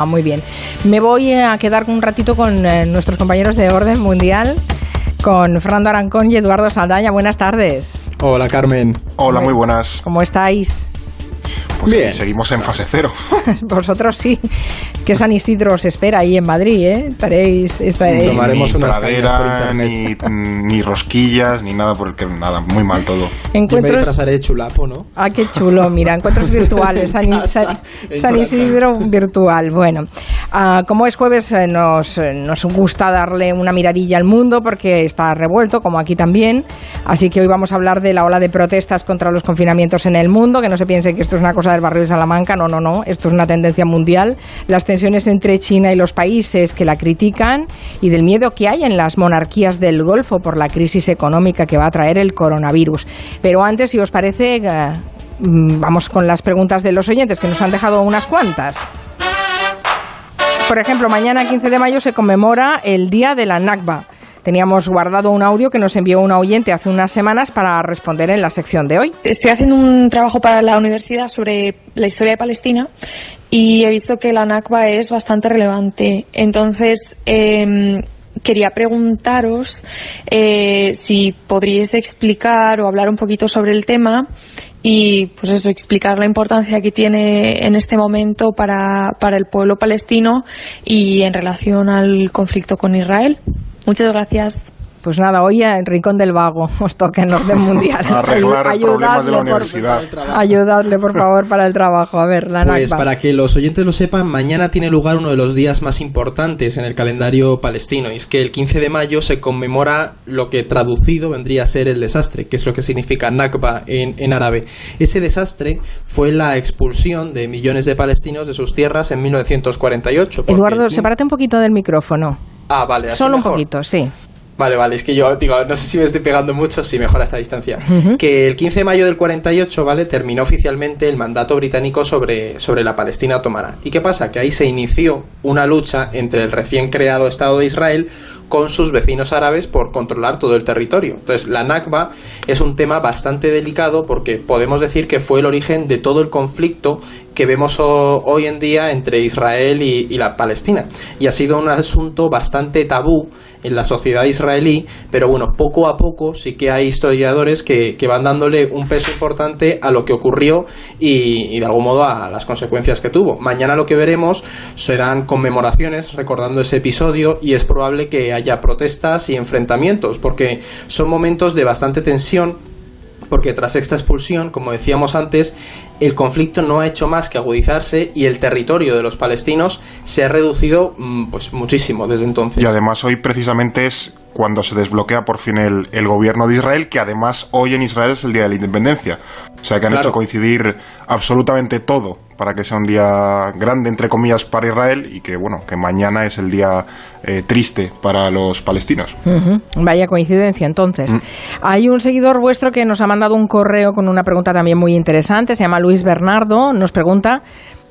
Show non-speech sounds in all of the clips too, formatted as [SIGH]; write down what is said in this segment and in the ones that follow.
Ah, muy bien. Me voy a quedar un ratito con eh, nuestros compañeros de Orden Mundial, con Fernando Arancón y Eduardo Saldaña. Buenas tardes. Hola, Carmen. Hola, muy buenas. ¿Cómo estáis? Pues Bien. seguimos en fase cero. [LAUGHS] Vosotros sí. Que San Isidro os espera ahí en Madrid, ¿eh? Estaréis, estaréis. Tomaremos ni pradera, ni, ni, rosquillas, ni nada por el que nada, muy mal todo. Encuentros... Yo me disfrazaré de chulapo, ¿no? Ah, qué chulo, mira, encuentros [LAUGHS] virtuales. San, San, Isidro virtual. Bueno, uh, como es jueves, eh, nos, eh, nos gusta darle una miradilla al mundo porque está revuelto, como aquí también. Así que hoy vamos a hablar de la ola de protestas contra los confinamientos en el mundo, que no se piense que esto es una cosa del barrio de Salamanca, no, no, no, esto es una tendencia mundial. Las tensiones entre China y los países que la critican y del miedo que hay en las monarquías del Golfo por la crisis económica que va a traer el coronavirus. Pero antes, si os parece, eh, mm, vamos con las preguntas de los oyentes, que nos han dejado unas cuantas. Por ejemplo, mañana 15 de mayo se conmemora el Día de la Nakba. Teníamos guardado un audio que nos envió un oyente hace unas semanas para responder en la sección de hoy. Estoy haciendo un trabajo para la universidad sobre la historia de Palestina y he visto que la Nakba es bastante relevante. Entonces, em, quería preguntaros eh, si podríais explicar o hablar un poquito sobre el tema y pues eso, explicar la importancia que tiene en este momento para, para el pueblo palestino y en relación al conflicto con Israel. Muchas gracias. Pues nada, hoy en Rincón del Vago [LAUGHS] os toca en orden mundial. [LAUGHS] Arreglar problemas de la universidad. ayudadle, por favor, para el trabajo. A ver, la Pues para que los oyentes lo sepan, mañana tiene lugar uno de los días más importantes en el calendario palestino. Y es que el 15 de mayo se conmemora lo que traducido vendría a ser el desastre, que es lo que significa Nakba en, en árabe. Ese desastre fue la expulsión de millones de palestinos de sus tierras en 1948. Eduardo, sepárate un poquito del micrófono. Ah, vale, Solo un poquito, sí. Vale, vale, es que yo digo, no sé si me estoy pegando mucho, si mejor a esta distancia. Que el 15 de mayo del 48, ¿vale? Terminó oficialmente el mandato británico sobre, sobre la Palestina otomana. ¿Y qué pasa? Que ahí se inició una lucha entre el recién creado Estado de Israel con sus vecinos árabes por controlar todo el territorio. Entonces, la Nakba es un tema bastante delicado porque podemos decir que fue el origen de todo el conflicto que vemos hoy en día entre Israel y, la Palestina. Y ha sido un asunto bastante tabú en la sociedad israelí, pero bueno, poco a poco sí que hay historiadores que, van dándole un peso importante a lo que ocurrió y, de algún modo a las consecuencias que tuvo. Mañana lo que veremos serán conmemoraciones recordando ese episodio y es probable que haya protestas y enfrentamientos, porque son momentos de bastante tensión porque tras esta expulsión, como decíamos antes, el conflicto no ha hecho más que agudizarse y el territorio de los palestinos se ha reducido mm, pues muchísimo desde entonces. Y además hoy precisamente es cuando se desbloquea por fin el, el, gobierno de Israel, que además hoy en Israel es el Día de la Independencia. O sea que han claro. hecho coincidir absolutamente todo para que sea un día grande, entre comillas, para Israel y que, bueno, que mañana es el día eh, triste para los palestinos. Uh -huh. Vaya coincidencia, entonces. Mm. Hay un seguidor vuestro que nos ha mandado un correo con una pregunta también muy interesante, se llama Luis Bernardo, nos pregunta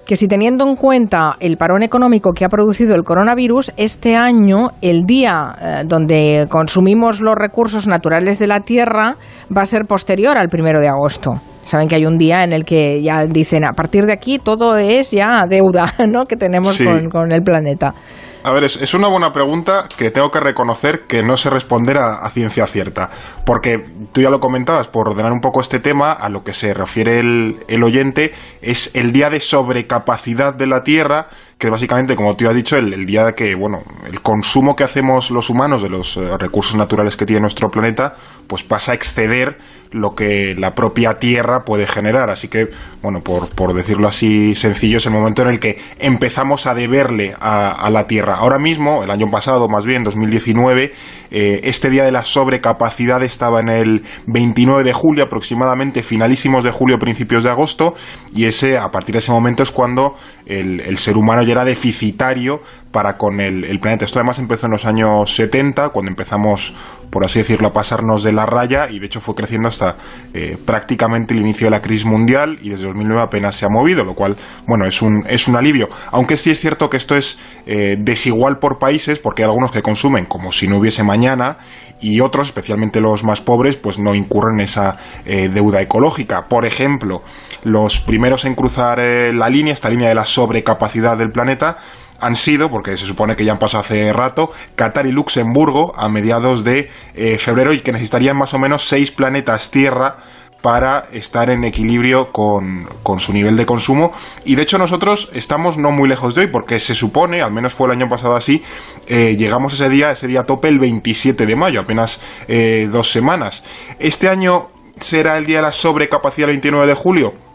que si teniendo en cuenta el parón económico que ha producido el coronavirus, este año el día eh, donde consumimos los recursos naturales de la Tierra va a ser posterior al primero de agosto. Saben que hay un día en el que ya dicen a partir de aquí todo es ya deuda [LAUGHS] ¿no? que tenemos sí. con, con el planeta. A ver, es, una buena pregunta que tengo que reconocer que no sé responder a, a, ciencia cierta. Porque tú ya lo comentabas, por ordenar un poco este tema, a lo que se refiere el, el oyente, es el día de sobrecapacidad de la Tierra, que básicamente, como tú has dicho, el, el, día de que, bueno, el consumo que hacemos los humanos de los eh, recursos naturales que tiene nuestro planeta, pues pasa a exceder lo que la propia Tierra puede generar. Así que, bueno, por, por decirlo así sencillo, es el momento en el que empezamos a deberle a, a la Tierra. Ahora mismo, el año pasado, más bien, 2019, eh, este día de la sobrecapacidad estaba en el 29 de julio, aproximadamente finalísimos de julio, principios de agosto, y ese, a partir de ese momento es cuando el, el ser humano ya era deficitario para con el, planeta. Esto además empezó en los años 70, cuando empezamos por así decirlo, a pasarnos de la raya y de hecho fue creciendo hasta eh, prácticamente el inicio de la crisis mundial y desde 2009 apenas se ha movido, lo cual, bueno, es un, es un alivio. Aunque sí es cierto que esto es eh, desigual por países, porque hay algunos que consumen como si no hubiese mañana y otros, especialmente los más pobres, pues no incurren en esa eh, deuda ecológica. Por ejemplo, los primeros en cruzar la línea, esta línea de la sobrecapacidad del planeta, han sido, porque se supone que ya han pasado hace rato, Qatar y Luxemburgo a mediados de eh, febrero y que necesitarían más o menos seis planetas Tierra para estar en equilibrio con, su nivel de consumo. Y de hecho nosotros estamos no muy lejos de hoy, porque se supone, al menos fue el año pasado así, eh, llegamos ese día, ese día tope el 27 de mayo, apenas eh, dos semanas. Este año será el día de la sobrecapacidad el 29 de julio.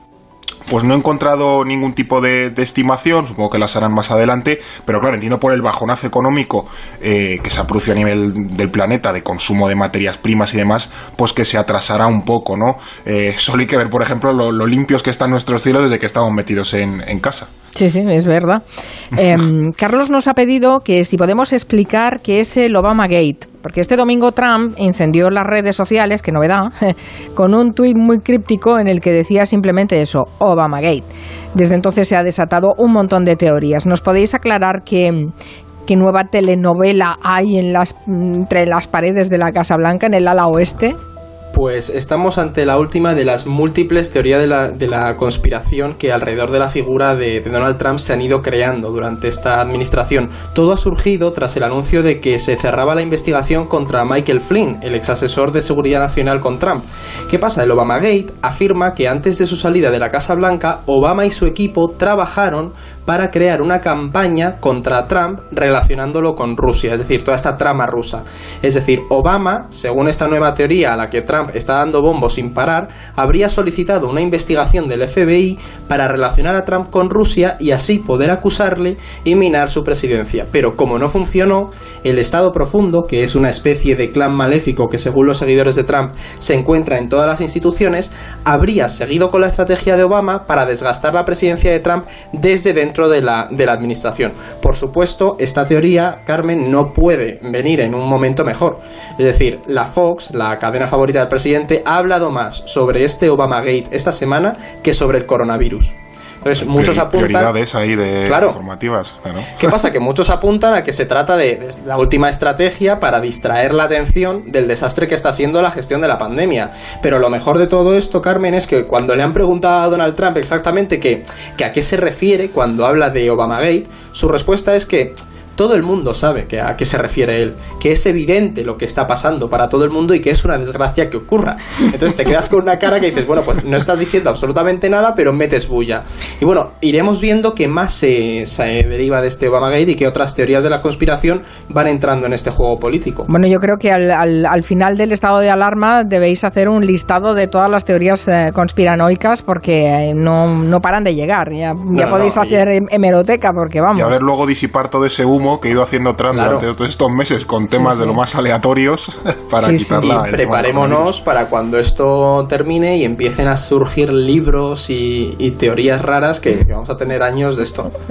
Pues no he encontrado ningún tipo de, estimación, supongo que las harán más adelante, pero claro, entiendo por el bajonazo económico eh, que se ha producido a nivel del planeta de consumo de materias primas y demás, pues que se atrasará un poco, ¿no? Eh, solo hay que ver, por ejemplo, lo, limpios que están nuestros cielos desde que estamos metidos en, casa. Sí, sí, es verdad. [LAUGHS] Em, Carlos nos ha pedido que si podemos explicar qué es el Obama Gate. Porque este domingo Trump incendió las redes sociales, qué novedad, [LAUGHS] con un tuit muy críptico en el que decía simplemente eso, Obamagate. Desde entonces se ha desatado un montón de teorías. ¿Nos podéis aclarar qué, qué nueva telenovela hay en las, entre las paredes de la Casa Blanca, en el ala oeste? Pues estamos ante la última de las múltiples teorías de la, de la conspiración que alrededor de la figura de, Donald Trump se han ido creando durante esta administración. Todo ha surgido tras el anuncio de que se cerraba la investigación contra Michael Flynn, el ex asesor de seguridad nacional con Trump. ¿Qué pasa? El Obamagate afirma que antes de su salida de la Casa Blanca, Obama y su equipo trabajaron para crear una campaña contra Trump relacionándolo con Rusia, es decir, toda esta trama rusa. Es decir, Obama, según esta nueva teoría a la que Trump está dando bombo sin parar, habría solicitado una investigación del FBI para relacionar a Trump con Rusia y así poder acusarle y minar su presidencia. Pero como no funcionó, el Estado profundo, que es una especie de clan maléfico que según los seguidores de Trump se encuentra en todas las instituciones, habría seguido con la estrategia de Obama para desgastar la presidencia de Trump desde dentro de la, de la administración. Por supuesto, esta teoría, Carmen, no puede venir en un momento mejor. Es decir, la Fox, la cadena favorita del presidente, ha hablado más sobre este Obamagate esta semana que sobre el coronavirus. Entonces, muchos apuntan. Prioridades ahí de claro. informativas. ¿Qué pasa? Que muchos apuntan a que se trata de, la última estrategia para distraer la atención del desastre que está siendo la gestión de la pandemia. Pero lo mejor de todo esto, Carmen, es que cuando le han preguntado a Donald Trump exactamente que, que a qué se refiere cuando habla de Obamagate, su respuesta es que todo el mundo sabe que a qué se refiere él, que es evidente lo que está pasando para todo el mundo y que es una desgracia que ocurra. Entonces te quedas con una cara que dices, bueno, pues no estás diciendo absolutamente nada, pero metes bulla. Y bueno, iremos viendo qué más se, deriva de este Obamagate y qué otras teorías de la conspiración van entrando en este juego político. Bueno, yo creo que al, final del estado de alarma debéis hacer un listado de todas las teorías eh, conspiranoicas porque eh, no, paran de llegar. Ya, podéis hacer hemeroteca porque vamos. Y a ver luego disipar todo ese humo que he ido haciendo Trump durante todos estos meses con temas de lo más aleatorios [LAUGHS] para quitarla. Y preparémonos para cuando esto termine y empiecen a surgir libros y, teorías raras que, vamos a tener años de esto. [LAUGHS]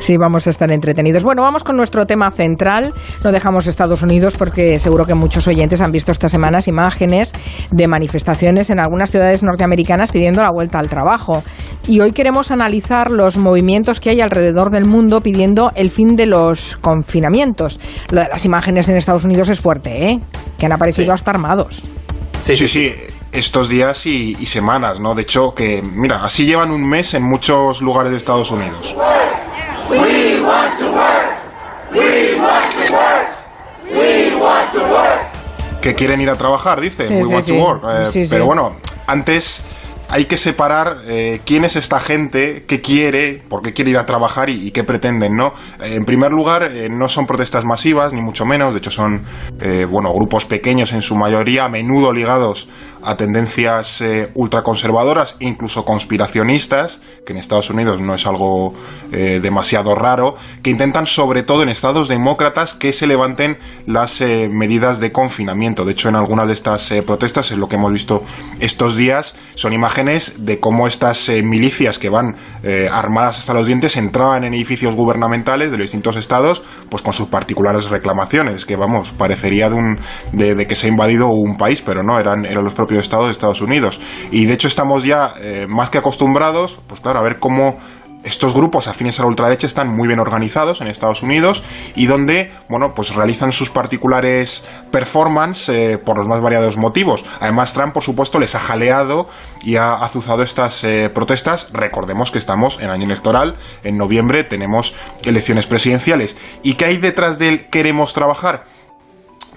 Sí, vamos a estar entretenidos. Bueno, vamos con nuestro tema central. No dejamos Estados Unidos porque seguro que muchos oyentes han visto estas semanas imágenes de manifestaciones en algunas ciudades norteamericanas pidiendo la vuelta al trabajo. Y hoy queremos analizar los movimientos que hay alrededor del mundo pidiendo el fin de los confinamientos. Lo de las imágenes en Estados Unidos es fuerte, ¿eh? Que han aparecido hasta armados. Sí, sí, sí. Estos días y, semanas, ¿no? De hecho, que, mira, así llevan un mes en muchos lugares de Estados Unidos. Que quieren ir a trabajar, dice. We want to work. Eh, pero bueno, antes hay que separar eh, quién es esta gente, qué quiere, por qué quiere ir a trabajar y, qué pretenden, ¿no? Eh, en primer lugar, eh, no son protestas masivas, ni mucho menos, de hecho son, bueno, grupos pequeños en su mayoría, a menudo ligados a tendencias ultraconservadoras, incluso conspiracionistas, que en Estados Unidos no es algo demasiado raro, que intentan sobre todo en estados demócratas que se levanten las medidas de confinamiento. De hecho, en algunas de estas protestas, es lo que hemos visto estos días, son imágenes de cómo estas eh, milicias que van eh, armadas hasta los dientes entraban en edificios gubernamentales de los distintos estados, pues con sus particulares reclamaciones, que vamos, parecería de, un, de, que se ha invadido un país, pero no, eran, eran los propios estados de Estados Unidos. Y de hecho estamos ya más que acostumbrados, pues claro, a ver cómo estos grupos afines a la ultraderecha están muy bien organizados en Estados Unidos y donde, bueno, pues realizan sus particulares performance eh, por los más variados motivos. Además, Trump, por supuesto, les ha jaleado y ha azuzado estas eh, protestas. Recordemos que estamos en año electoral, en noviembre tenemos elecciones presidenciales. ¿Y qué hay detrás del queremos trabajar?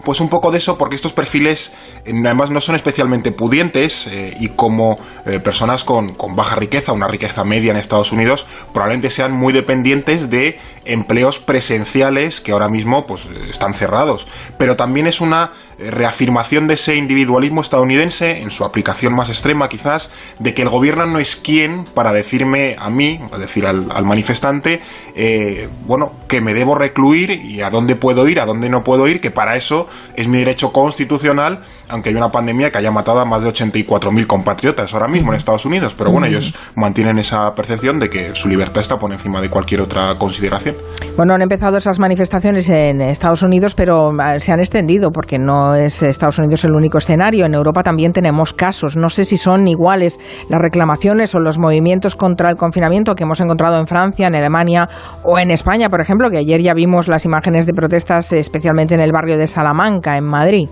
Pues un poco de eso, porque estos perfiles eh, además no son especialmente pudientes eh, y como eh, personas con, con, baja riqueza, una riqueza media en Estados Unidos, probablemente sean muy dependientes de empleos presenciales que ahora mismo pues, están cerrados. Pero también es una reafirmación de ese individualismo estadounidense, en su aplicación más extrema quizás, de que el gobierno no es quien para decirme a mí, decir, al, manifestante, eh, bueno, que me debo recluir y a dónde puedo ir, a dónde no puedo ir, que para eso es mi derecho constitucional, aunque hay una pandemia que haya matado a más de 84.000 compatriotas ahora mismo en Estados Unidos. Pero bueno, ellos mantienen esa percepción de que su libertad está por encima de cualquier otra consideración. Bueno, han empezado esas manifestaciones en Estados Unidos, pero ah, se han extendido porque no es Estados Unidos el único escenario. En Europa también tenemos casos. No sé si son iguales las reclamaciones o los movimientos contra el confinamiento que hemos encontrado en Francia, en Alemania o en España, por ejemplo, que ayer ya vimos las imágenes de protestas, especialmente en el barrio de Salamanca, en Madrid.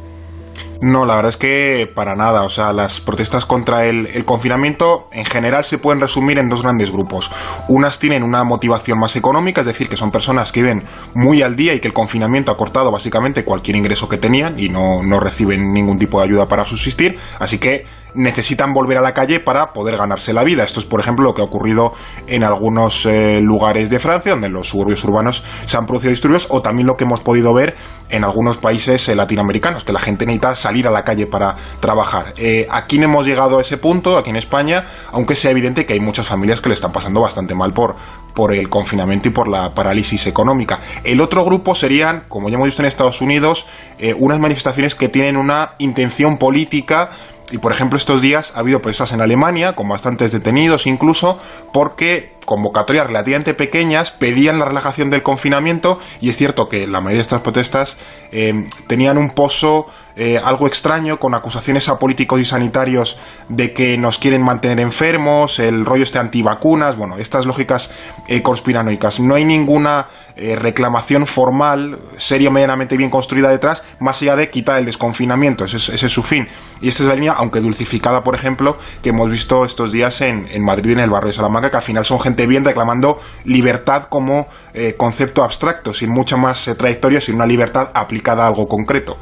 No, la verdad es que para nada. O sea, las protestas contra el, confinamiento en general se pueden resumir en dos grandes grupos. Unas tienen una motivación más económica, es decir, que son personas que viven muy al día y que el confinamiento ha cortado básicamente cualquier ingreso que tenían y no, no reciben ningún tipo de ayuda para subsistir. Así que necesitan volver a la calle para poder ganarse la vida. Esto es, por ejemplo, lo que ha ocurrido en algunos eh, lugares de Francia, donde los suburbios urbanos se han producido disturbios, o también lo que hemos podido ver en algunos países eh, latinoamericanos, que la gente necesita salir a la calle para trabajar. Eh, aquí no hemos llegado a ese punto, aquí en España, aunque sea evidente que hay muchas familias que le están pasando bastante mal por, por el confinamiento y por la parálisis económica. El otro grupo serían, como ya hemos visto en Estados Unidos, unas manifestaciones que tienen una intención política y por ejemplo, estos días ha habido protestas en Alemania, con bastantes detenidos incluso, porque convocatorias relativamente pequeñas pedían la relajación del confinamiento y es cierto que la mayoría de estas protestas eh, tenían un pozo eh, algo extraño con acusaciones a políticos y sanitarios de que nos quieren mantener enfermos, el rollo este antivacunas, bueno, estas lógicas eh, conspiranoicas. No hay ninguna reclamación formal, seria medianamente bien construida detrás, más allá de quitar el desconfinamiento, ese es, su fin. Y esta es la línea, aunque dulcificada, por ejemplo, que hemos visto estos días en, en Madrid, en el barrio de Salamanca, que al final son gente bien reclamando libertad como eh, concepto abstracto, sin mucha más eh, trayectoria, sin una libertad aplicada a algo concreto.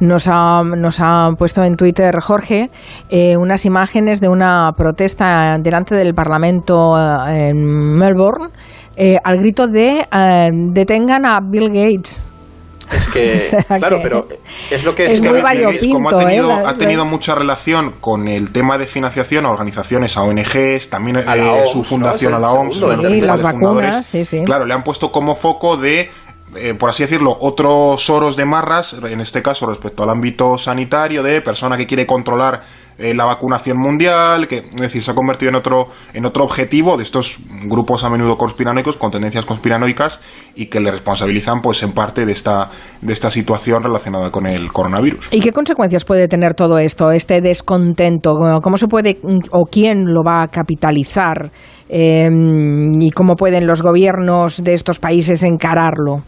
nos, ha, nos ha puesto en Twitter Jorge eh, unas imágenes de una protesta delante del Parlamento en Melbourne al grito de detengan a Bill Gates. Es que, [LAUGHS] claro, pero es lo que es, muy variopinto, como ha tenido, ¿eh? ha tenido mucha relación con el tema de financiación a organizaciones, a ONGs, también a eh, su fundación a la OMS, las vacunas, sí, sí. Claro, le han puesto como foco de eh, por así decirlo, otros oros de marras, en este caso respecto al ámbito sanitario, de persona que quiere controlar eh, la vacunación mundial, que es decir, se ha convertido en otro, en otro objetivo de estos grupos a menudo conspiranoicos, con tendencias conspiranoicas, y que le responsabilizan pues en parte de esta, de esta situación relacionada con el coronavirus. ¿Y qué consecuencias puede tener todo esto, este descontento? ¿Cómo se puede o quién lo va a capitalizar? Eh, ¿Y cómo pueden los gobiernos de estos países encararlo?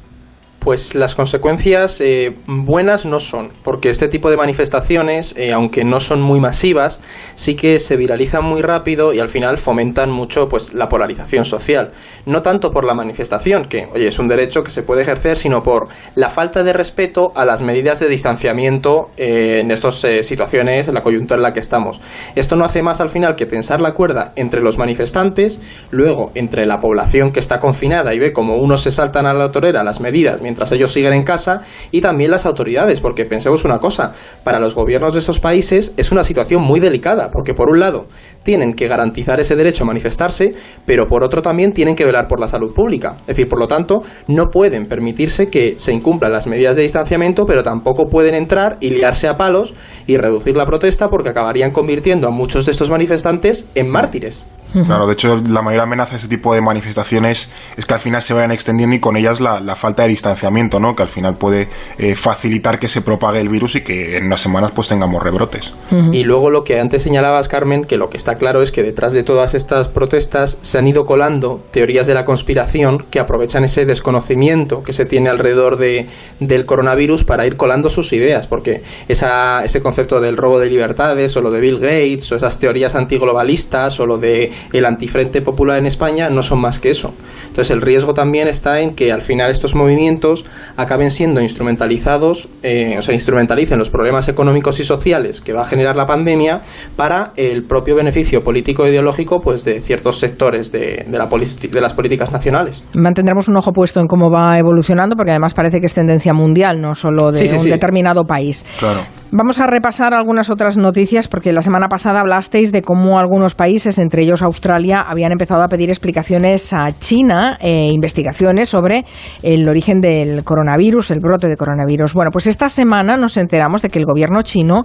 Pues las consecuencias eh, buenas no son, porque este tipo de manifestaciones, eh, aunque no son muy masivas, sí que se viralizan muy rápido y al final fomentan mucho pues la polarización social. No tanto por la manifestación, que oye, es un derecho que se puede ejercer, sino por la falta de respeto a las medidas de distanciamiento eh, en estas situaciones, en la coyuntura en la que estamos. Esto no hace más al final que tensar la cuerda entre los manifestantes, luego entre la población que está confinada y ve como unos se saltan a la torera las medidas mientras ellos siguen en casa, y también las autoridades, porque pensemos una cosa, para los gobiernos de estos países es una situación muy delicada, porque por un lado tienen que garantizar ese derecho a manifestarse, pero por otro también tienen que velar por la salud pública. Es decir, por lo tanto, no pueden permitirse que se incumplan las medidas de distanciamiento, pero tampoco pueden entrar y liarse a palos y reducir la protesta porque acabarían convirtiendo a muchos de estos manifestantes en mártires. Claro, de hecho, la mayor amenaza de ese tipo de manifestaciones es que al final se vayan extendiendo y con ellas la, falta de distanciamiento, ¿no? Que al final puede eh, facilitar que se propague el virus y que en unas semanas pues tengamos rebrotes. Y luego lo que antes señalabas, Carmen, que lo que está claro es que detrás de todas estas protestas se han ido colando teorías de la conspiración que aprovechan ese desconocimiento que se tiene alrededor de, del coronavirus para ir colando sus ideas, porque esa, ese concepto del robo de libertades o lo de Bill Gates o esas teorías antiglobalistas o lo de el antifrente popular en España no son más que eso. Entonces el riesgo también está en que al final estos movimientos acaben siendo instrumentalizados, eh, o sea, instrumentalicen los problemas económicos y sociales que va a generar la pandemia para el propio beneficio político e ideológico pues de ciertos sectores de, de, la de las políticas nacionales. Mantendremos un ojo puesto en cómo va evolucionando porque además parece que es tendencia mundial, no solo de un determinado país. Claro. Vamos a repasar algunas otras noticias porque la semana pasada hablasteis de cómo algunos países, entre ellos Australia, habían empezado a pedir explicaciones a China, e investigaciones sobre el origen del coronavirus, el brote de coronavirus. Bueno, pues esta semana nos enteramos de que el gobierno chino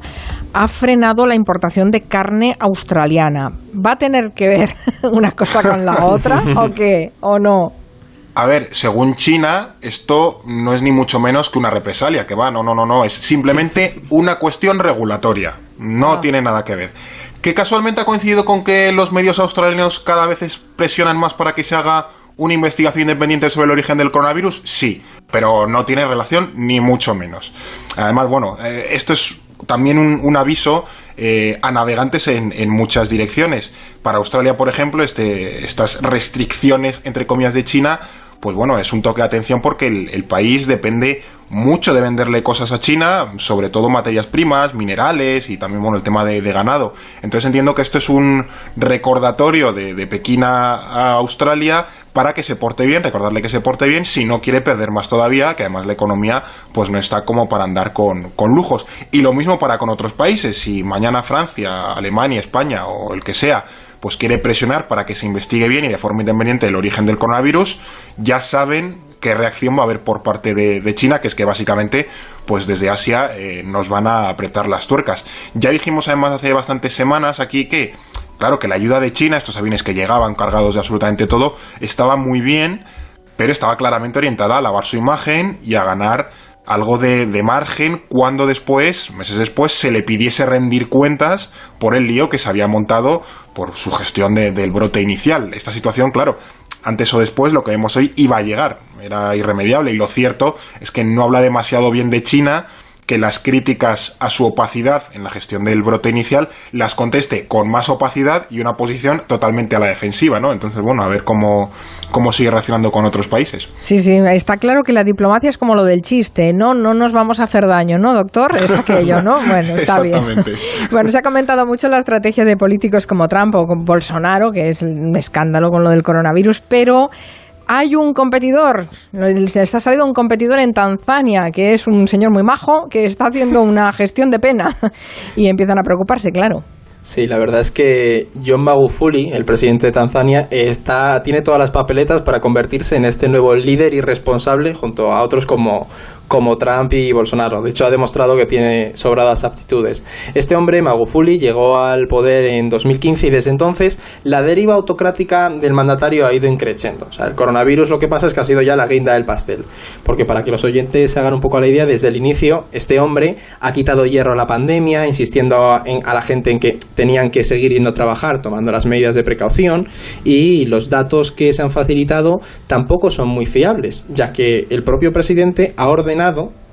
ha frenado la importación de carne australiana. ¿Va a tener que ver [LAUGHS] una cosa con la otra [LAUGHS] o qué? ¿O no? A ver, según China, esto no es ni mucho menos que una represalia, que va, no, no, no, no, es simplemente una cuestión regulatoria, no ah. tiene nada que ver. ¿Que casualmente ha coincidido con que los medios australianos cada vez presionan más para que se haga una investigación independiente sobre el origen del coronavirus? Sí, pero no tiene relación ni mucho menos. Además, bueno, eh, esto es también un, aviso eh, a navegantes en, en, muchas direcciones. Para Australia, por ejemplo, este, estas restricciones, entre comillas, de China pues bueno, es un toque de atención porque el, país depende mucho de venderle cosas a China, sobre todo materias primas, minerales y también, bueno, el tema de, ganado. Entonces entiendo que esto es un recordatorio de, Pekín a, Australia para que se porte bien, recordarle que se porte bien si no quiere perder más todavía, que además la economía pues no está como para andar con, con lujos. Y lo mismo para con otros países, si mañana Francia, Alemania, España o el que sea pues quiere presionar para que se investigue bien y de forma independiente el origen del coronavirus, ya saben qué reacción va a haber por parte de, China, que es que básicamente, pues desde Asia eh, nos van a apretar las tuercas. Ya dijimos además hace bastantes semanas aquí que, claro, que la ayuda de China, estos aviones que llegaban cargados de absolutamente todo, estaba muy bien, pero estaba claramente orientada a lavar su imagen y a ganar algo de, margen cuando después, meses después, se le pidiese rendir cuentas por el lío que se había montado por su gestión del brote inicial. Esta situación, claro, antes o después lo que vemos hoy iba a llegar, era irremediable y lo cierto es que no habla demasiado bien de China que las críticas a su opacidad en la gestión del brote inicial las conteste con más opacidad y una posición totalmente a la defensiva, ¿no? Entonces, bueno, a ver cómo, cómo sigue reaccionando con otros países. Sí, sí, está claro que la diplomacia es como lo del chiste, ¿no? No nos vamos a hacer daño, ¿no, doctor? Es aquello, ¿no? Bueno, [LAUGHS] está bien. [LAUGHS] Bueno, se ha comentado mucho la estrategia de políticos como Trump o Bolsonaro, que es un escándalo con lo del coronavirus, pero hay un competidor, les ha salido un competidor en Tanzania, que es un señor muy majo, que está haciendo una [LAUGHS] gestión de pena y empiezan a preocuparse, claro. Sí, la verdad es que John Magufuli, el presidente de Tanzania, está, tiene todas las papeletas para convertirse en este nuevo líder irresponsable junto a otros como, como Trump y Bolsonaro. De hecho, ha demostrado que tiene sobradas aptitudes. Este hombre, Magufuli, llegó al poder en 2015 y desde entonces la deriva autocrática del mandatario ha ido increciendo. O sea, el coronavirus lo que pasa es que ha sido ya la guinda del pastel. Porque para que los oyentes se hagan un poco la idea, desde el inicio, este hombre ha quitado hierro a la pandemia, insistiendo a, a la gente en que tenían que seguir yendo a trabajar, tomando las medidas de precaución y los datos que se han facilitado tampoco son muy fiables, ya que el propio presidente ha ordenado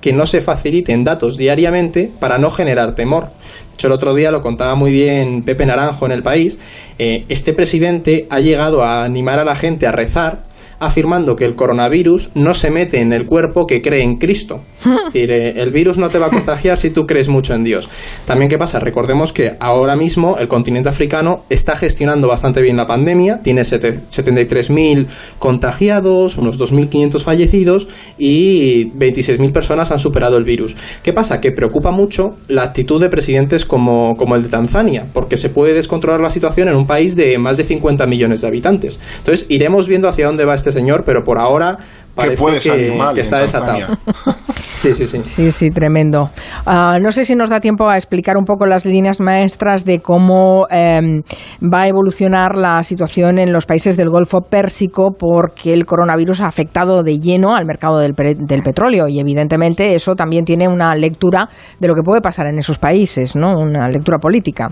que no se faciliten datos diariamente para no generar temor. De hecho, el otro día lo contaba muy bien Pepe Naranjo en el país. Eh, este presidente ha llegado a animar a la gente a rezar afirmando que el coronavirus no se mete en el cuerpo que cree en Cristo. [LAUGHS] Es decir, eh, el virus no te va a contagiar si tú crees mucho en Dios. También, ¿qué pasa? Recordemos que ahora mismo el continente africano está gestionando bastante bien la pandemia, tiene 73.000 contagiados, unos 2.500 fallecidos y 26.000 personas han superado el virus. ¿Qué pasa? Que preocupa mucho la actitud de presidentes como, como el de Tanzania, porque se puede descontrolar la situación en un país de más de 50 millones de habitantes. Entonces, iremos viendo hacia dónde va este señor, pero por ahora que puede salir mal que está desatado. [LAUGHS] sí, sí, sí. Sí, sí, tremendo. Uh, no sé si nos da tiempo a explicar un poco las líneas maestras de cómo um, va a evolucionar la situación en los países del Golfo Pérsico porque el coronavirus ha afectado de lleno al mercado del, del, petróleo y evidentemente eso también tiene una lectura de lo que puede pasar en esos países, ¿no? Una lectura política.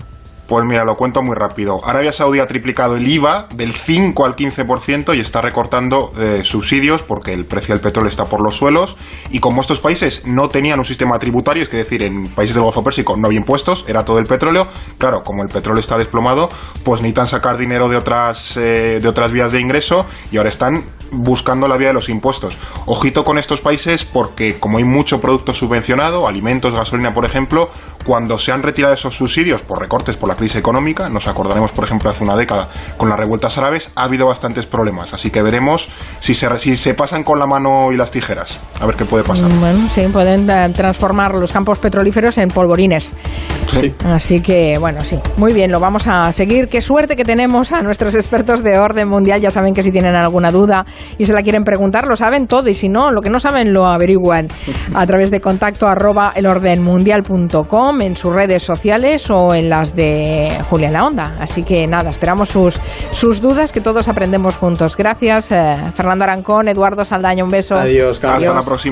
Pues mira, lo cuento muy rápido. Arabia Saudí ha triplicado el IVA del 5 al 15% y está recortando eh, subsidios porque el precio del petróleo está por los suelos. Y como estos países no tenían un sistema tributario, es decir, en países del Golfo Pérsico no había impuestos, era todo el petróleo. Claro, como el petróleo está desplomado, pues necesitan sacar dinero de otras, eh, de otras vías de ingreso y ahora están buscando la vía de los impuestos. Ojito con estos países porque como hay mucho producto subvencionado, alimentos, gasolina, por ejemplo, cuando se han retirado esos subsidios por recortes por la crisis económica, nos acordaremos, por ejemplo, hace una década con las revueltas árabes, ha habido bastantes problemas. Así que veremos si se, si se pasan con la mano y las tijeras. A ver qué puede pasar. Bueno, sí, pueden eh, transformar los campos petrolíferos en polvorines. Sí. Así que, bueno, sí. Muy bien, lo vamos a seguir. Qué suerte que tenemos a nuestros expertos de orden mundial. Ya saben que si tienen alguna duda y se la quieren preguntar, lo saben todo. Y si no, lo que no saben lo averiguan a través de contacto arroba elordenmundial.com en sus redes sociales o en las de Julia La Onda. Así que nada, esperamos sus, sus dudas, que todos aprendemos juntos. Gracias, eh, Fernando Arancón, Eduardo Saldaña, un beso. Adiós, Hasta la próxima.